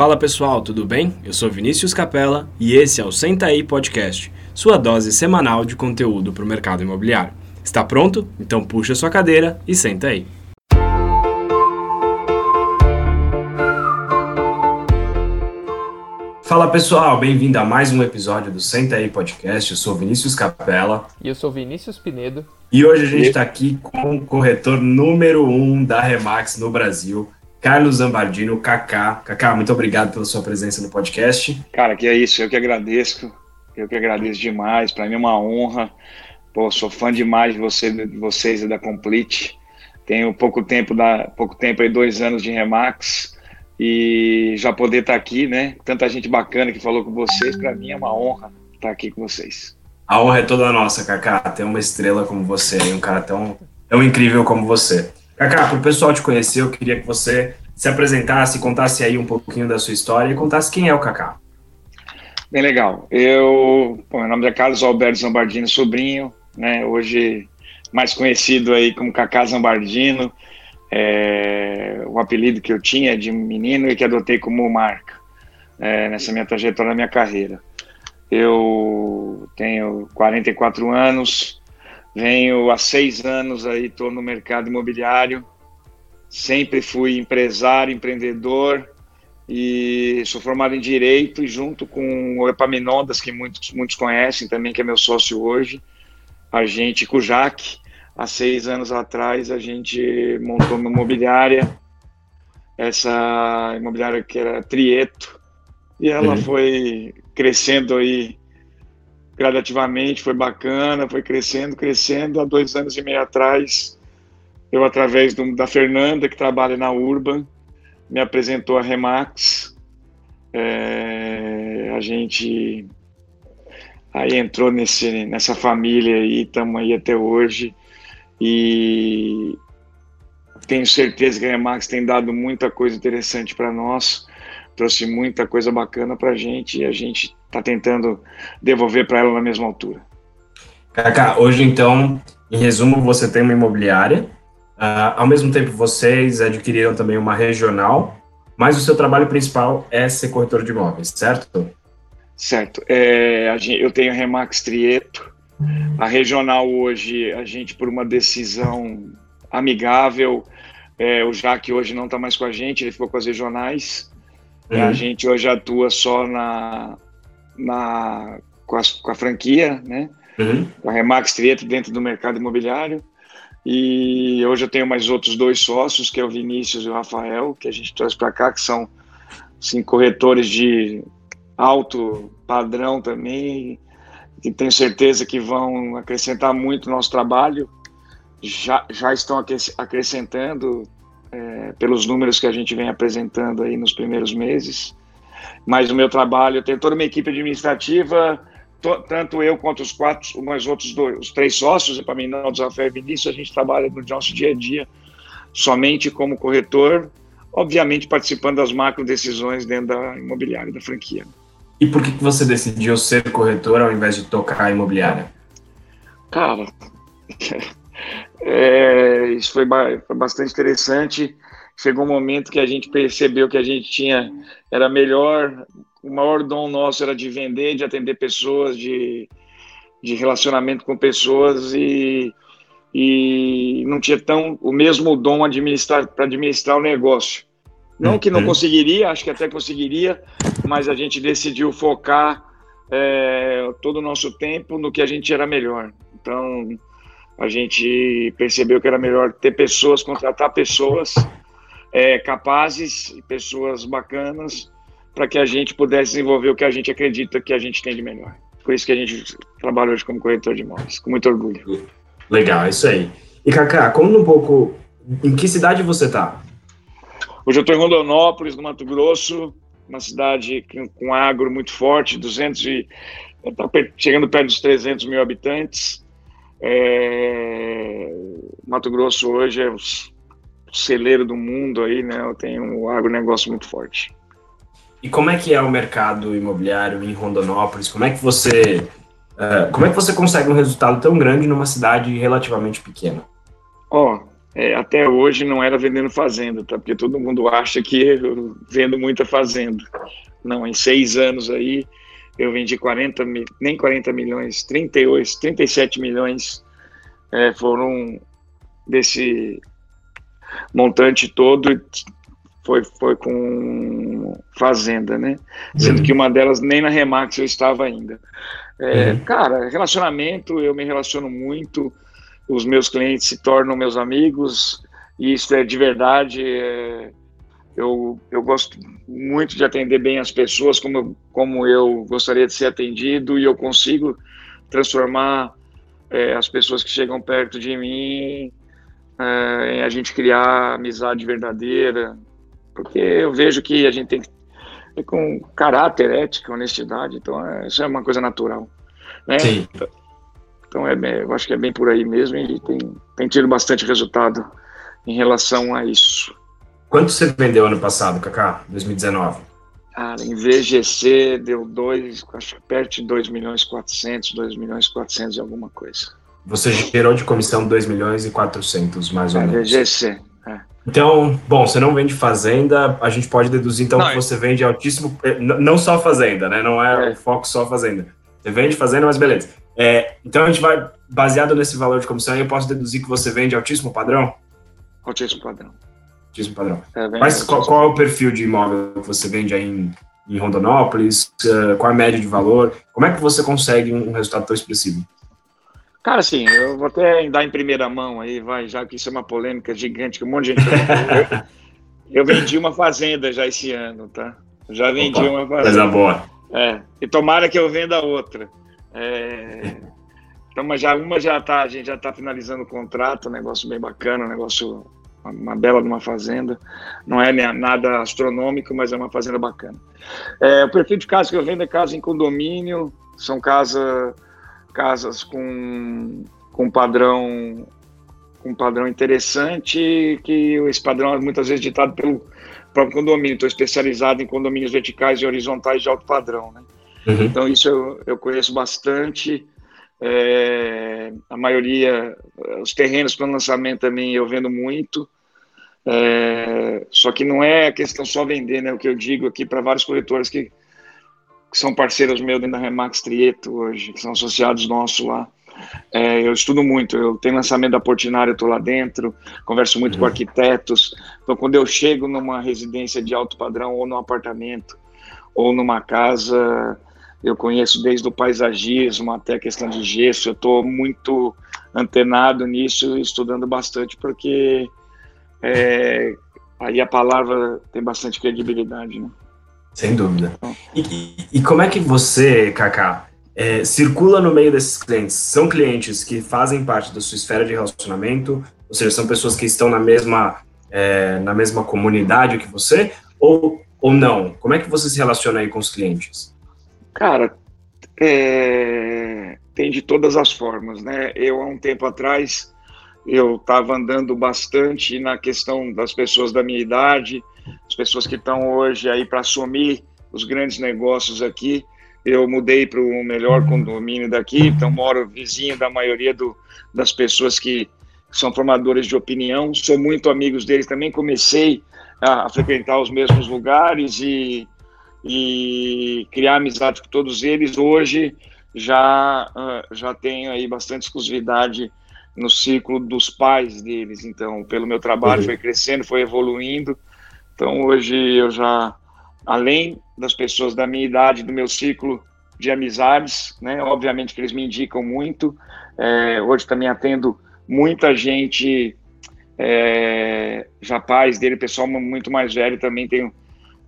Fala pessoal, tudo bem? Eu sou Vinícius Capella e esse é o Senta aí Podcast, sua dose semanal de conteúdo para o mercado imobiliário. Está pronto? Então puxa sua cadeira e senta aí. Fala pessoal, bem-vindo a mais um episódio do Senta aí Podcast. Eu sou Vinícius Capella. E eu sou Vinícius Pinedo. E hoje a gente está aqui com o corretor número um da Remax no Brasil, Carlos Zambardino, Kaká. Kaká, muito obrigado pela sua presença no podcast. Cara, que é isso, eu que agradeço. Eu que agradeço demais. Para mim é uma honra. Pô, sou fã demais de, você, de vocês e da Complete. Tenho pouco tempo, da, pouco tempo aí, dois anos de Remax. E já poder estar tá aqui, né? Tanta gente bacana que falou com vocês, para mim é uma honra estar tá aqui com vocês. A honra é toda nossa, Kaká. Ter uma estrela como você, um cara tão, tão incrível como você. Kaká, para o pessoal te conhecer, eu queria que você se apresentasse, contasse aí um pouquinho da sua história e contasse quem é o Kaká. Bem legal. Eu, bom, meu nome é Carlos Alberto Zambardino Sobrinho, né? Hoje mais conhecido aí como Kaká Zambardino. É, o apelido que eu tinha de menino e que adotei como marca é, nessa minha trajetória, na minha carreira. Eu tenho 44 anos, Venho há seis anos aí, estou no mercado imobiliário. Sempre fui empresário, empreendedor e sou formado em direito e junto com o Epaminondas, que muitos, muitos conhecem também, que é meu sócio hoje, a gente, com o Jaque, há seis anos atrás, a gente montou uma imobiliária, essa imobiliária que era Trieto, e ela uhum. foi crescendo aí gradativamente, foi bacana, foi crescendo, crescendo. Há dois anos e meio atrás, eu, através do, da Fernanda, que trabalha na Urban, me apresentou a Remax. É, a gente aí entrou nesse, nessa família e estamos aí até hoje. E tenho certeza que a Remax tem dado muita coisa interessante para nós, trouxe muita coisa bacana para a gente e a gente está tentando devolver para ela na mesma altura. Kaká, hoje então, em resumo, você tem uma imobiliária, uh, ao mesmo tempo vocês adquiriram também uma regional, mas o seu trabalho principal é ser corretor de imóveis, certo? Certo. É, gente, eu tenho a Remax Trieto, a regional hoje, a gente por uma decisão amigável, é, o Jaque hoje não está mais com a gente, ele ficou com as regionais, uhum. a gente hoje atua só na, na, com, a, com a franquia, né? Uhum. Com a Remax Trieto dentro do mercado imobiliário. E hoje eu tenho mais outros dois sócios, que é o Vinícius e o Rafael, que a gente traz para cá, que são assim, corretores de alto padrão também, e tenho certeza que vão acrescentar muito no nosso trabalho. Já, já estão acrescentando é, pelos números que a gente vem apresentando aí nos primeiros meses. Mas o meu trabalho, eu tenho toda uma equipe administrativa, tanto eu quanto os quatro, mais outros dois, os três sócios, para mim não, Rafael e Vinícius, a gente trabalha no nosso dia a dia somente como corretor, obviamente participando das macro decisões dentro da imobiliária, da franquia. E por que você decidiu ser corretor ao invés de tocar a imobiliária? Cara, é, isso foi, foi bastante interessante chegou um momento que a gente percebeu que a gente tinha era melhor o maior dom nosso era de vender de atender pessoas de, de relacionamento com pessoas e, e não tinha tão o mesmo dom administrar para administrar o negócio não que não uhum. conseguiria acho que até conseguiria mas a gente decidiu focar é, todo o nosso tempo no que a gente era melhor então a gente percebeu que era melhor ter pessoas contratar pessoas é, capazes e pessoas bacanas para que a gente pudesse desenvolver o que a gente acredita que a gente tem de melhor. Por isso que a gente trabalha hoje como corretor de imóveis, com muito orgulho. Legal, isso aí. E Kaká, conta um pouco, em que cidade você está? Hoje eu estou em Rondonópolis, no Mato Grosso, uma cidade com agro muito forte, 200 e está chegando perto dos 300 mil habitantes. É, Mato Grosso hoje é os celeiro do mundo aí, né? Eu tenho um agronegócio muito forte. E como é que é o mercado imobiliário em Rondonópolis? Como é que você uh, como é que você consegue um resultado tão grande numa cidade relativamente pequena? Ó, oh, é, até hoje não era vendendo fazenda, tá? Porque todo mundo acha que eu vendo muita fazenda. Não, em seis anos aí eu vendi 40, nem 40 milhões, 38, 37 milhões é, foram desse montante todo foi, foi com fazenda, né? Sendo uhum. que uma delas nem na Remax eu estava ainda. É, uhum. Cara, relacionamento, eu me relaciono muito, os meus clientes se tornam meus amigos, e isso é de verdade. É, eu, eu gosto muito de atender bem as pessoas como, como eu gostaria de ser atendido, e eu consigo transformar é, as pessoas que chegam perto de mim é, em a gente criar amizade verdadeira, porque eu vejo que a gente tem que com caráter, ética, honestidade, então é, isso é uma coisa natural. Né? Sim. Então é, eu acho que é bem por aí mesmo e tem, tem tido bastante resultado em relação a isso. Quanto você vendeu ano passado, Kaká, 2019? Cara, em VGC deu dois, acho que perto de 2 milhões 400, 2 milhões 400 e alguma coisa. Você gerou de comissão 2 milhões e 400, mais ou é, menos. VGC, é. Então, bom, você não vende fazenda, a gente pode deduzir então não, que você vende altíssimo, eh, não só fazenda, né? Não é, é. o foco só fazenda. Você vende fazenda, mas beleza. É, então a gente vai, baseado nesse valor de comissão, eu posso deduzir que você vende altíssimo padrão? Altíssimo padrão. Altíssimo padrão. É, mas qual, qual, é o perfil de imóvel que você vende aí em, em Rondonópolis? Uh, qual é a média de valor? Como é que você consegue um resultado tão expressivo? Cara, assim, eu vou até dar em primeira mão aí, vai, já que isso é uma polêmica gigante, que um monte de gente. eu, eu vendi uma fazenda já esse ano, tá? Já vendi Opa, uma fazenda. Coisa boa. É, e tomara que eu venda outra. É, então, mas já uma já tá, a gente já está finalizando o contrato, um negócio bem bacana, um negócio, uma, uma bela de uma fazenda. Não é nada astronômico, mas é uma fazenda bacana. É, o perfil de casa que eu vendo é casa em condomínio, são casa casas com, com padrão com padrão interessante, que esse padrão é muitas vezes ditado pelo próprio condomínio. Estou especializado em condomínios verticais e horizontais de alto padrão. Né? Uhum. Então, isso eu, eu conheço bastante. É, a maioria, os terrenos para lançamento também eu vendo muito. É, só que não é a questão só vender, né? O que eu digo aqui para vários corretores que que são parceiros meus dentro da Remax Trieto hoje, que são associados nossos lá. É, eu estudo muito, eu tenho lançamento da Portinari, eu estou lá dentro, converso muito uhum. com arquitetos. Então, quando eu chego numa residência de alto padrão, ou num apartamento, ou numa casa, eu conheço desde o paisagismo até a questão de gesso. Eu estou muito antenado nisso, estudando bastante, porque é, aí a palavra tem bastante credibilidade, né? Sem dúvida. E, e como é que você, Kaká, é, circula no meio desses clientes? São clientes que fazem parte da sua esfera de relacionamento, ou seja, são pessoas que estão na mesma, é, na mesma comunidade que você, ou, ou não? Como é que você se relaciona aí com os clientes? Cara, é, tem de todas as formas, né? Eu, há um tempo atrás, eu estava andando bastante na questão das pessoas da minha idade, as pessoas que estão hoje aí para assumir os grandes negócios aqui. Eu mudei para o melhor condomínio daqui, então moro vizinho da maioria do, das pessoas que são formadores de opinião. Sou muito amigos deles também. Comecei a, a frequentar os mesmos lugares e, e criar amizade com todos eles. Hoje já, uh, já tenho aí bastante exclusividade no ciclo dos pais deles. Então, pelo meu trabalho, uhum. foi crescendo, foi evoluindo. Então, hoje eu já, além das pessoas da minha idade, do meu ciclo de amizades, né, obviamente que eles me indicam muito. É, hoje também atendo muita gente, é, já pais dele, pessoal muito mais velho, também tenho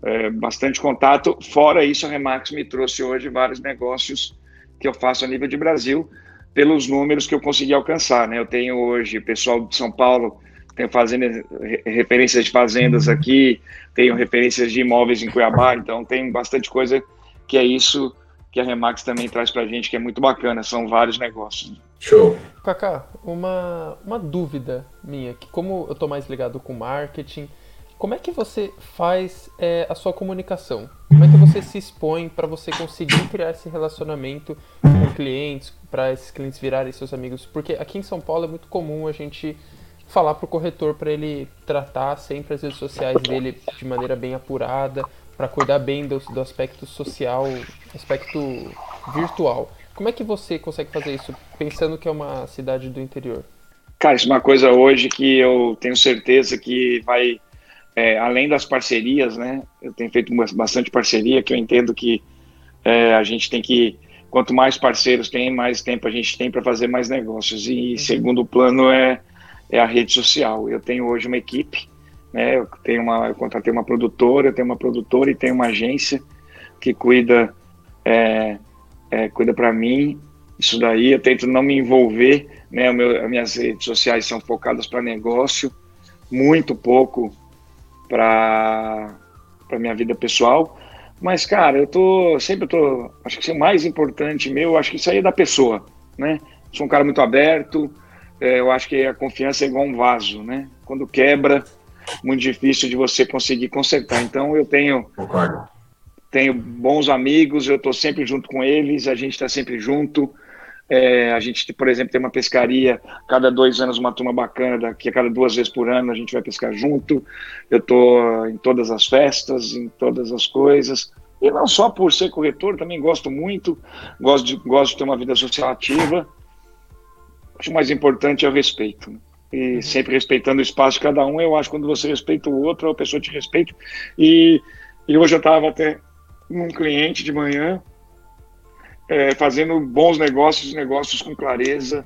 é, bastante contato. Fora isso, a Remax me trouxe hoje vários negócios que eu faço a nível de Brasil, pelos números que eu consegui alcançar. Né? Eu tenho hoje pessoal de São Paulo tenho fazenda, referências de fazendas uhum. aqui, tenho referências de imóveis em Cuiabá, então tem bastante coisa que é isso que a Remax também traz para a gente, que é muito bacana, são vários negócios. Show. Kaká, uma, uma dúvida minha, que como eu estou mais ligado com marketing, como é que você faz é, a sua comunicação? Como é que você se expõe para você conseguir criar esse relacionamento com clientes, para esses clientes virarem seus amigos? Porque aqui em São Paulo é muito comum a gente falar para o corretor para ele tratar sempre as redes sociais dele de maneira bem apurada, para cuidar bem do, do aspecto social, aspecto virtual. Como é que você consegue fazer isso pensando que é uma cidade do interior? Cara, isso é uma coisa hoje que eu tenho certeza que vai, é, além das parcerias, né? Eu tenho feito bastante parceria, que eu entendo que é, a gente tem que, quanto mais parceiros tem, mais tempo a gente tem para fazer mais negócios. E uhum. segundo plano é, é a rede social. Eu tenho hoje uma equipe, né? Eu tenho uma, eu contratei uma produtora, eu tenho uma produtora e tenho uma agência que cuida, é, é, cuida para mim. Isso daí eu tento não me envolver, né? O meu, as minhas redes sociais são focadas para negócio, muito pouco para para minha vida pessoal mas, cara, eu tô. Sempre tô. Acho que o mais importante meu, acho que isso aí é da pessoa, né? Sou um cara muito aberto. É, eu acho que a confiança é igual um vaso, né? Quando quebra, muito difícil de você conseguir consertar. Então, eu tenho. Concordo. Tenho bons amigos, eu estou sempre junto com eles, a gente está sempre junto. É, a gente, por exemplo, tem uma pescaria, cada dois anos uma turma bacana, daqui a cada duas vezes por ano a gente vai pescar junto. Eu estou em todas as festas, em todas as coisas. E não só por ser corretor, também gosto muito, gosto de, gosto de ter uma vida social ativa. O mais importante é o respeito. Né? E uhum. sempre respeitando o espaço de cada um, eu acho que quando você respeita o outro, a pessoa te respeita. E, e hoje eu estava até um cliente de manhã, é, fazendo bons negócios, negócios com clareza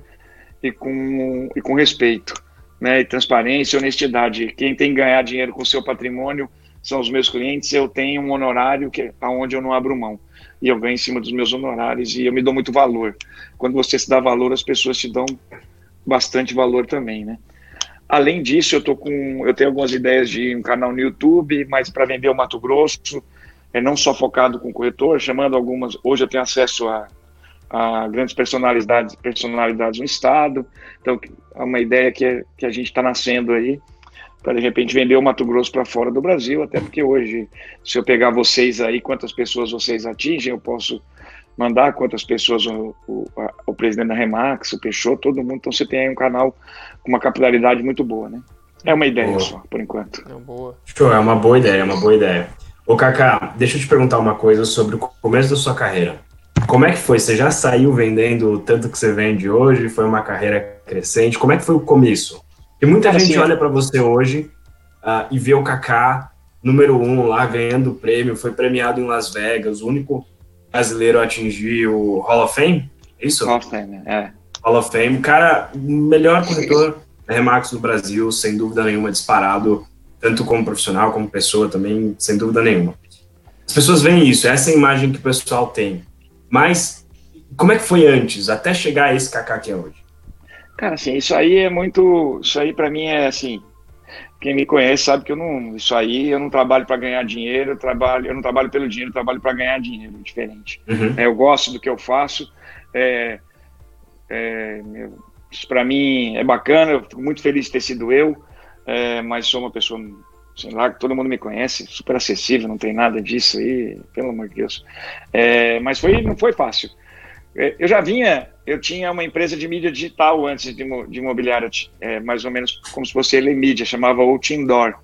e com, e com respeito, né? E transparência e honestidade. Quem tem que ganhar dinheiro com o seu patrimônio são os meus clientes. Eu tenho um honorário que aonde eu não abro mão e eu ganho em cima dos meus honorários e eu me dou muito valor. Quando você se dá valor, as pessoas te dão bastante valor também, né? Além disso, eu tô com, eu tenho algumas ideias de um canal no YouTube, mas para vender o Mato Grosso, é, não só focado com corretor, chamando algumas. Hoje eu tenho acesso a, a grandes personalidades, personalidades no estado. Então, é uma ideia que, que a gente está nascendo aí para de repente vender o Mato Grosso para fora do Brasil, até porque hoje, se eu pegar vocês aí, quantas pessoas vocês atingem, eu posso mandar quantas pessoas o, o, a, o presidente da Remax, o Peixoto, todo mundo. Então você tem aí um canal com uma capilaridade muito boa, né? É uma ideia boa. só, por enquanto. É, boa. Show, é uma boa ideia, é uma boa ideia. Ô, Kaká, deixa eu te perguntar uma coisa sobre o começo da sua carreira. Como é que foi? Você já saiu vendendo o tanto que você vende hoje? Foi uma carreira crescente? Como é que foi o começo? E muita assim, gente olha para você hoje uh, e vê o Kaká número um lá ganhando o prêmio, foi premiado em Las Vegas, o único brasileiro a atingir o Hall of Fame? É isso? Hall of Fame, é. Hall of Fame, cara, melhor corretor da Remax do Brasil, sem dúvida nenhuma, disparado tanto como profissional, como pessoa também, sem dúvida nenhuma. As pessoas veem isso, essa é a imagem que o pessoal tem. Mas como é que foi antes, até chegar a esse Kaká que é hoje? Cara, assim, isso aí é muito. Isso aí para mim é assim. Quem me conhece sabe que eu não. Isso aí eu não trabalho para ganhar dinheiro, eu trabalho, eu não trabalho pelo dinheiro, eu trabalho para ganhar dinheiro, diferente. Uhum. É, eu gosto do que eu faço. É, é, isso para mim é bacana, eu fico muito feliz de ter sido eu é, mas sou uma pessoa, sei lá, que todo mundo me conhece, super acessível, não tem nada disso aí, pelo amor de Deus. É, mas foi, não foi fácil. É, eu já vinha, eu tinha uma empresa de mídia digital antes de, de imobiliária, é, mais ou menos como se fosse ele mídia, chamava Outdoor.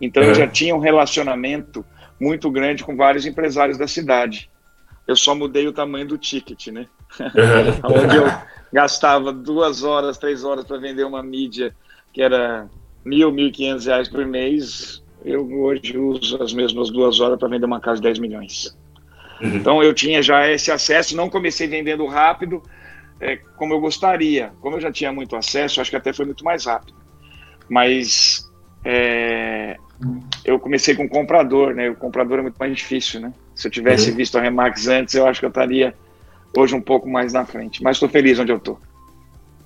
Então eu já tinha um relacionamento muito grande com vários empresários da cidade. Eu só mudei o tamanho do ticket, né? Onde eu gastava duas horas, três horas para vender uma mídia que era mil, mil e quinhentos reais por mês, eu hoje uso as mesmas duas horas para vender uma casa de 10 milhões. Uhum. Então eu tinha já esse acesso, não comecei vendendo rápido, é, como eu gostaria. Como eu já tinha muito acesso, acho que até foi muito mais rápido. Mas é, eu comecei com comprador, né? O comprador é muito mais difícil, né? Se eu tivesse uhum. visto a Remax antes, eu acho que eu estaria hoje um pouco mais na frente. Mas estou feliz onde eu estou.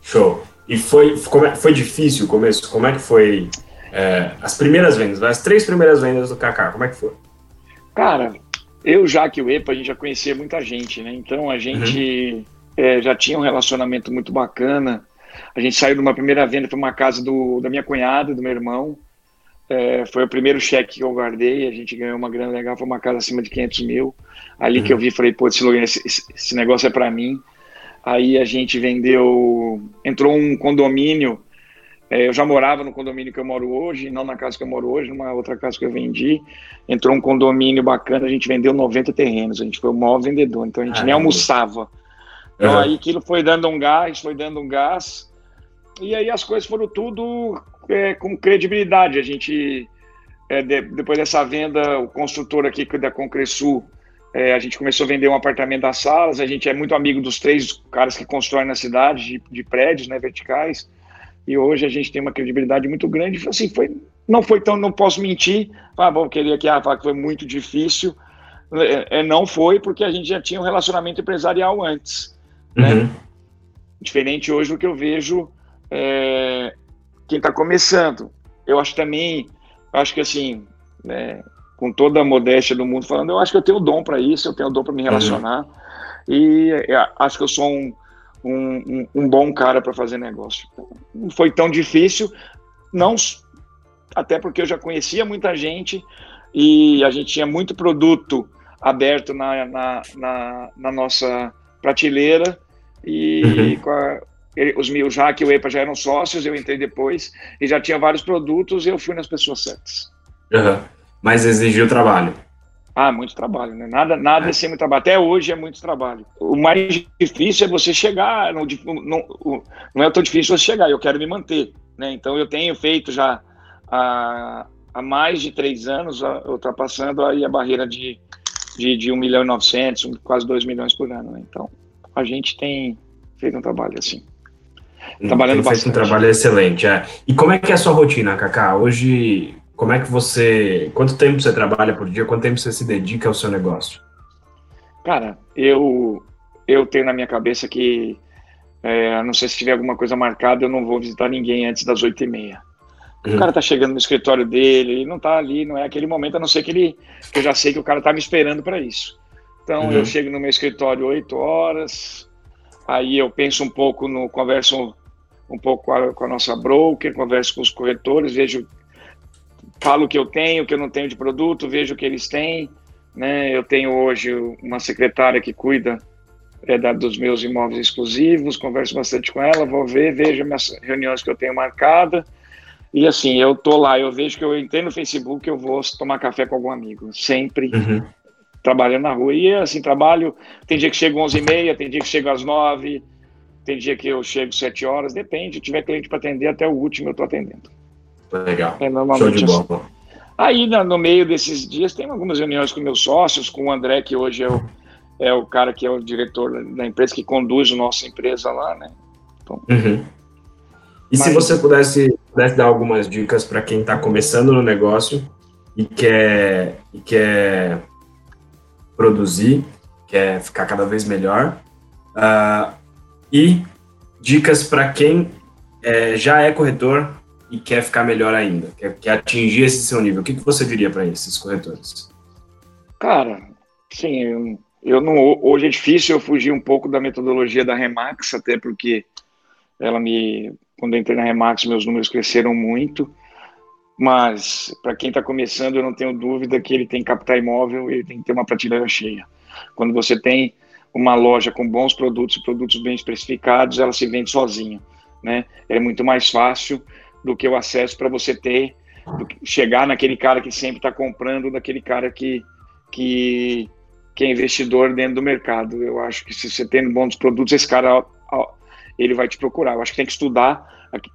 Show. E foi, é, foi difícil o começo? Como é que foi é, as primeiras vendas, as três primeiras vendas do Kaká? Como é que foi? Cara, eu já que o EPA, a gente já conhecia muita gente, né? Então a gente uhum. É, já tinha um relacionamento muito bacana. A gente saiu de uma primeira venda para uma casa do, da minha cunhada, do meu irmão. É, foi o primeiro cheque que eu guardei. A gente ganhou uma grana legal, foi uma casa acima de 500 mil. Ali uhum. que eu vi, falei, pô, esse, esse, esse negócio é para mim. Aí a gente vendeu, entrou um condomínio É, eu já morava no condomínio que eu moro hoje, não na casa que eu moro hoje, numa outra casa que eu vendi. Entrou um condomínio bacana, a gente vendeu 90 terrenos, a gente foi o maior vendedor, então a gente ah, nem almoçava. Então uhum. aí aquilo foi dando um gás, foi dando um gás, e aí as coisas foram tudo é, com credibilidade. A gente, é, de, depois dessa venda, o construtor aqui da Concresul, é, a gente começou a vender um apartamento das salas, a gente é muito amigo dos três caras que constroem na cidade, de, de prédios né, verticais, e hoje a gente tem uma credibilidade muito grande. Assim, foi, não foi tão, não posso mentir, ah, bom, queria que ah, que foi muito difícil. É, é, não foi porque a gente já tinha um relacionamento empresarial antes, né? uhum. Diferente hoje do que eu vejo é, quem está começando. Eu acho também, acho que assim, né, com toda a modéstia do mundo falando, eu acho que eu tenho dom para isso, eu tenho dom para me relacionar uhum. e é, acho que eu sou um um, um, um bom cara para fazer negócio. Não foi tão difícil, não até porque eu já conhecia muita gente e a gente tinha muito produto aberto na, na, na, na nossa prateleira e uhum. a, ele, os meus já que o EPA já eram sócios, eu entrei depois e já tinha vários produtos e eu fui nas pessoas certas. Uhum. Mas exigiu trabalho. Ah, muito trabalho, né? Nada, nada é. sem muito trabalho. Até hoje é muito trabalho. O mais difícil é você chegar. Não, não, não é tão difícil você chegar. Eu quero me manter, né? Então eu tenho feito já há, há mais de três anos, ultrapassando aí a barreira de, de, de 1 milhão e 900, quase 2 milhões por ano. Né? Então a gente tem feito um trabalho assim. Hum, Trabalhando tem feito bastante. um trabalho excelente. É. E como é que é a sua rotina, Cacá? Hoje como é que você. Quanto tempo você trabalha por dia? Quanto tempo você se dedica ao seu negócio? Cara, eu, eu tenho na minha cabeça que, é, não sei se tiver alguma coisa marcada, eu não vou visitar ninguém antes das oito e meia. O cara tá chegando no escritório dele, ele não tá ali, não é aquele momento, a não ser que ele. Que eu já sei que o cara tá me esperando para isso. Então uhum. eu chego no meu escritório oito horas, aí eu penso um pouco no. converso um pouco com a, com a nossa broker, converso com os corretores, vejo falo o que eu tenho, o que eu não tenho de produto, vejo o que eles têm. Né? Eu tenho hoje uma secretária que cuida é, da, dos meus imóveis exclusivos, converso bastante com ela, vou ver, vejo minhas reuniões que eu tenho marcada. E assim, eu tô lá, eu vejo que eu entrei no Facebook, eu vou tomar café com algum amigo, sempre uhum. trabalhando na rua. E assim, trabalho, tem dia que chego às 11h30, tem dia que chego às 9 tem dia que eu chego às 7 horas, depende, se tiver cliente para atender, até o último eu tô atendendo. Legal. É Show de bola. Assim. Aí, no meio desses dias, tem algumas reuniões com meus sócios, com o André, que hoje é o, é o cara que é o diretor da empresa, que conduz a nossa empresa lá, né? Então, uhum. E mas... se você pudesse, pudesse dar algumas dicas para quem está começando no negócio e quer, e quer produzir, quer ficar cada vez melhor, uh, e dicas para quem é, já é corretor, e quer ficar melhor ainda, quer, quer atingir esse seu nível, o que, que você diria para esses corretores? Cara, sim, eu, não, hoje é difícil eu fugir um pouco da metodologia da Remax, até porque ela me, quando entrei na Remax, meus números cresceram muito, mas para quem está começando, eu não tenho dúvida que ele tem que captar imóvel, ele tem que ter uma prateleira cheia. Quando você tem uma loja com bons produtos, produtos bem especificados, ela se vende sozinha, né? É muito mais fácil do que o acesso para você ter, chegar naquele cara que sempre está comprando, daquele cara que, que, que é investidor dentro do mercado. Eu acho que se você tem bons produtos, esse cara ele vai te procurar. Eu acho que tem que estudar.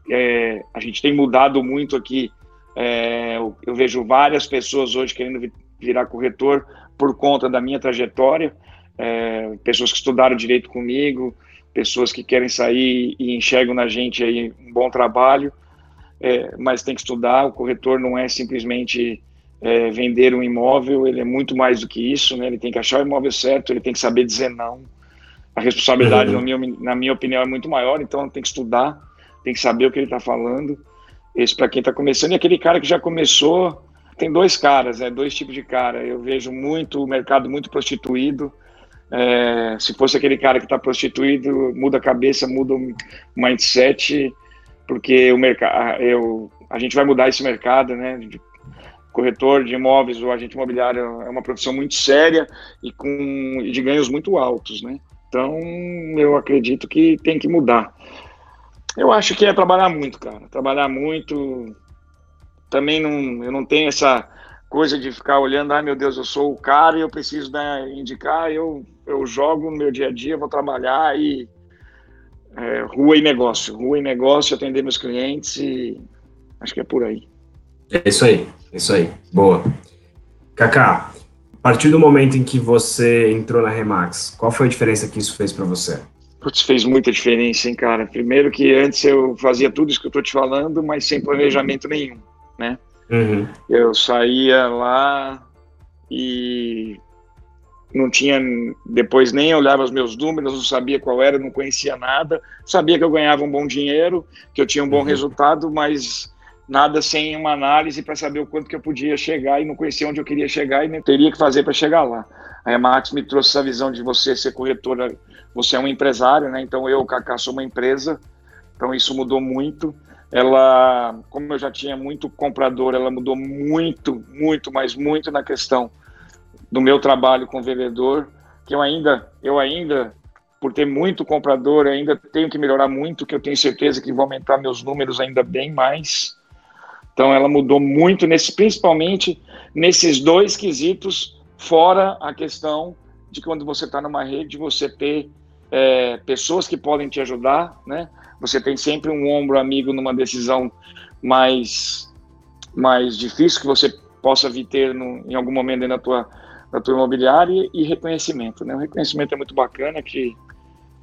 É, a gente tem mudado muito aqui. É, eu, eu, vejo várias pessoas hoje querendo virar corretor por conta da minha trajetória. É, pessoas que estudaram direito comigo, pessoas que querem sair e enxergam na gente aí um bom trabalho é, mas tem que estudar. O corretor não é simplesmente é, vender um imóvel, ele é muito mais do que isso, né? Ele tem que achar o imóvel certo, ele tem que saber dizer não. A responsabilidade, uhum. na, minha, na minha opinião, é muito maior, então tem que estudar, tem que saber o que ele está falando. Esse para quem está começando e aquele cara que já começou, tem dois caras, né? Dois tipos de cara. Eu vejo muito o mercado muito prostituído. É, se fosse aquele cara que está prostituído, muda a cabeça, muda o mindset porque o mercado, eu, a gente vai mudar esse mercado, né? Corretor de imóveis ou agente imobiliário é uma profissão muito séria e com de ganhos muito altos, né? Então, eu acredito que tem que mudar. Eu acho que é trabalhar muito, cara. Trabalhar muito. Também não, eu não tenho essa coisa de ficar olhando, ai ah, meu Deus, eu sou o cara e eu preciso né, indicar, eu, eu jogo no meu dia a dia, vou trabalhar e é, rua e negócio, rua e negócio, atender meus clientes e acho que é por aí. É isso aí, é isso aí, boa. Kaká, a partir do momento em que você entrou na Remax, qual foi a diferença que isso fez para você? Putz, fez muita diferença, hein, cara. Primeiro que antes eu fazia tudo isso que eu tô te falando, mas sem planejamento nenhum, né? Uhum. Eu saía lá e não tinha, depois nem olhava os meus números, não sabia qual era, não conhecia nada, sabia que eu ganhava um bom dinheiro, que eu tinha um bom uhum. resultado, mas nada sem uma análise para saber o quanto que eu podia chegar e não conhecia onde eu queria chegar e nem teria que fazer para chegar lá. A Remax me trouxe essa visão de você ser corretora, você é um empresário, né? Então eu, Kaká, sou uma empresa, então isso mudou muito ela, como eu já tinha muito comprador, ela mudou muito, muito, mas muito na questão do meu trabalho com vendedor, que eu ainda, eu ainda, por ter muito comprador, ainda tenho que melhorar muito, que eu tenho certeza que vou aumentar meus números ainda bem mais. Então ela mudou muito, nesse, principalmente nesses dois quesitos, fora a questão de quando você está numa rede, você ter é, pessoas que podem te ajudar, né? Você tem sempre um ombro amigo numa decisão mais, mais difícil que você possa vir ter no, em algum momento na tua, na tua imobiliária e reconhecimento. Né? O reconhecimento é muito bacana, que,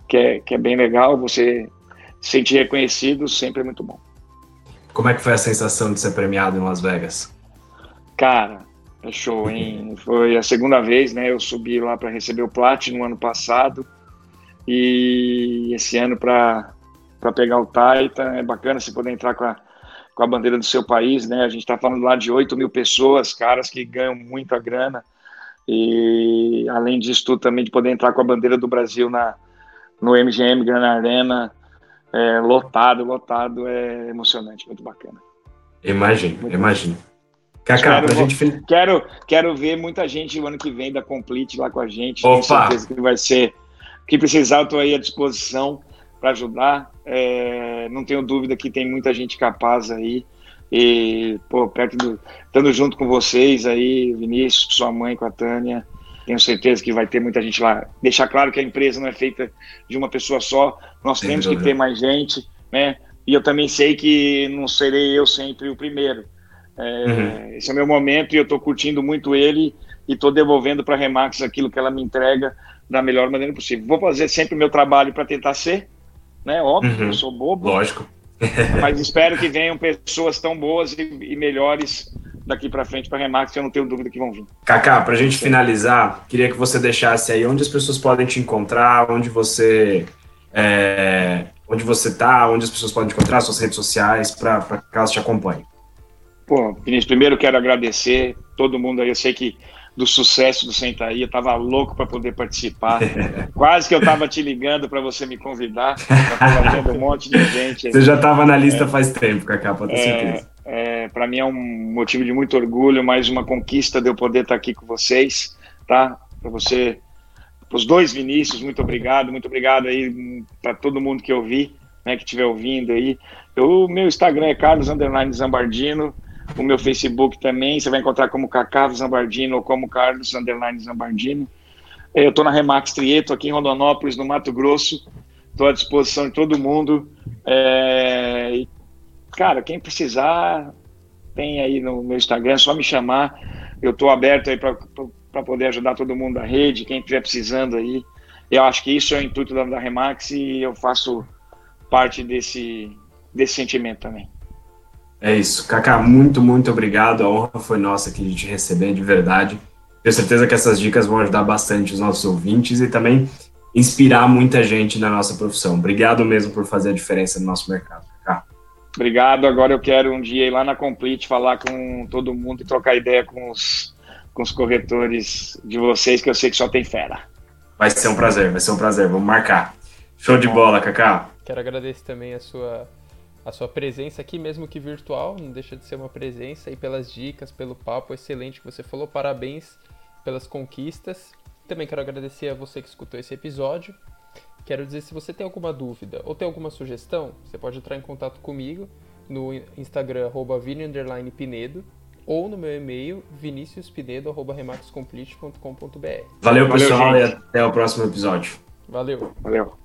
que, é, que é bem legal, você se sentir reconhecido sempre é muito bom. Como é que foi a sensação de ser premiado em Las Vegas? Cara, é show, hein? Foi a segunda vez, né? Eu subi lá para receber o Platinum no ano passado e esse ano para para pegar o Titan. É bacana você poder entrar com a, com a bandeira do seu país, né? A gente está falando lá de 8 mil pessoas, caras que ganham muita grana. E além disso, tudo também de poder entrar com a bandeira do Brasil na, no MGM Grand Arena, é, lotado, lotado, é emocionante, muito bacana. Imagino, imagino. Cacá, pra gente quero, quero ver muita gente o ano que vem da Complete lá com a gente. Opa. Tenho certeza que vai ser. Que precisar, eu estou aí à disposição para ajudar. É, não tenho dúvida que tem muita gente capaz aí. E, pô, perto do. Estando junto com vocês aí, Vinícius, com sua mãe, com a Tânia, tenho certeza que vai ter muita gente lá. Deixar claro que a empresa não é feita de uma pessoa só, nós temos que ter mais gente, né? E eu também sei que não serei eu sempre o primeiro. É, uhum. Esse é o meu momento e eu estou curtindo muito ele e estou devolvendo para a Remax aquilo que ela me entrega da melhor maneira possível. Vou fazer sempre o meu trabalho para tentar ser, né? Óbvio, uhum. eu sou bobo. Lógico. mas espero que venham pessoas tão boas e, e melhores daqui para frente para Remax, eu não tenho dúvida que vão vir. Kaká, para a gente finalizar, queria que você deixasse aí onde as pessoas podem te encontrar, onde você é, onde você está, onde as pessoas podem te encontrar, suas redes sociais, para que elas te acompanhem. Pô, Vinícius, primeiro quero agradecer todo mundo aí. Eu sei que do sucesso do Sentaria, tava louco para poder participar. Quase que eu tava te ligando para você me convidar. Tava vendo um monte de gente. Você já estava na lista é, faz tempo, Cacá, pode ter é, certeza. É, para mim é um motivo de muito orgulho, mais uma conquista de eu poder estar aqui com vocês, tá? Para você, os dois Vinícius, muito obrigado, muito obrigado aí para todo mundo que eu vi, né, que estiver ouvindo aí. O meu Instagram é Carlos Underline Zambardino o meu Facebook também, você vai encontrar como Cacá Zambardino ou como Carlos Underline Zambardino. Eu estou na Remax Trieto, aqui em Rondonópolis, no Mato Grosso. Estou à disposição de todo mundo. É... Cara, quem precisar, tem aí no meu Instagram, é só me chamar. Eu estou aberto aí para poder ajudar todo mundo da rede, quem estiver precisando aí. Eu acho que isso é o intuito da, da Remax e eu faço parte desse, desse sentimento também. É isso. Kaká, muito, muito obrigado. A honra foi nossa aqui de te receber, de verdade. Tenho certeza que essas dicas vão ajudar bastante os nossos ouvintes e também inspirar muita gente na nossa profissão. Obrigado mesmo por fazer a diferença no nosso mercado. Obrigado. Agora eu quero um dia ir lá na Complete, falar com todo mundo e trocar ideia com os, com os corretores de vocês, que eu sei que só tem fera. Vai ser um prazer, vai ser um prazer. Vamos marcar. Show de bola, Kaká. Quero agradecer também a sua a sua presença aqui, mesmo que virtual, não deixa de ser uma presença e pelas dicas, pelo papo excelente que você falou. Parabéns pelas conquistas. Também quero agradecer a você que escutou esse episódio. Quero dizer, se você tem alguma dúvida ou tem alguma sugestão, você pode entrar em contato comigo no Instagram, arroba Pinedo, ou no meu e-mail, viniciuspinedo.remaxcomplete.com.br. Valeu, pessoal, Valeu, e até o próximo episódio. Valeu. Valeu.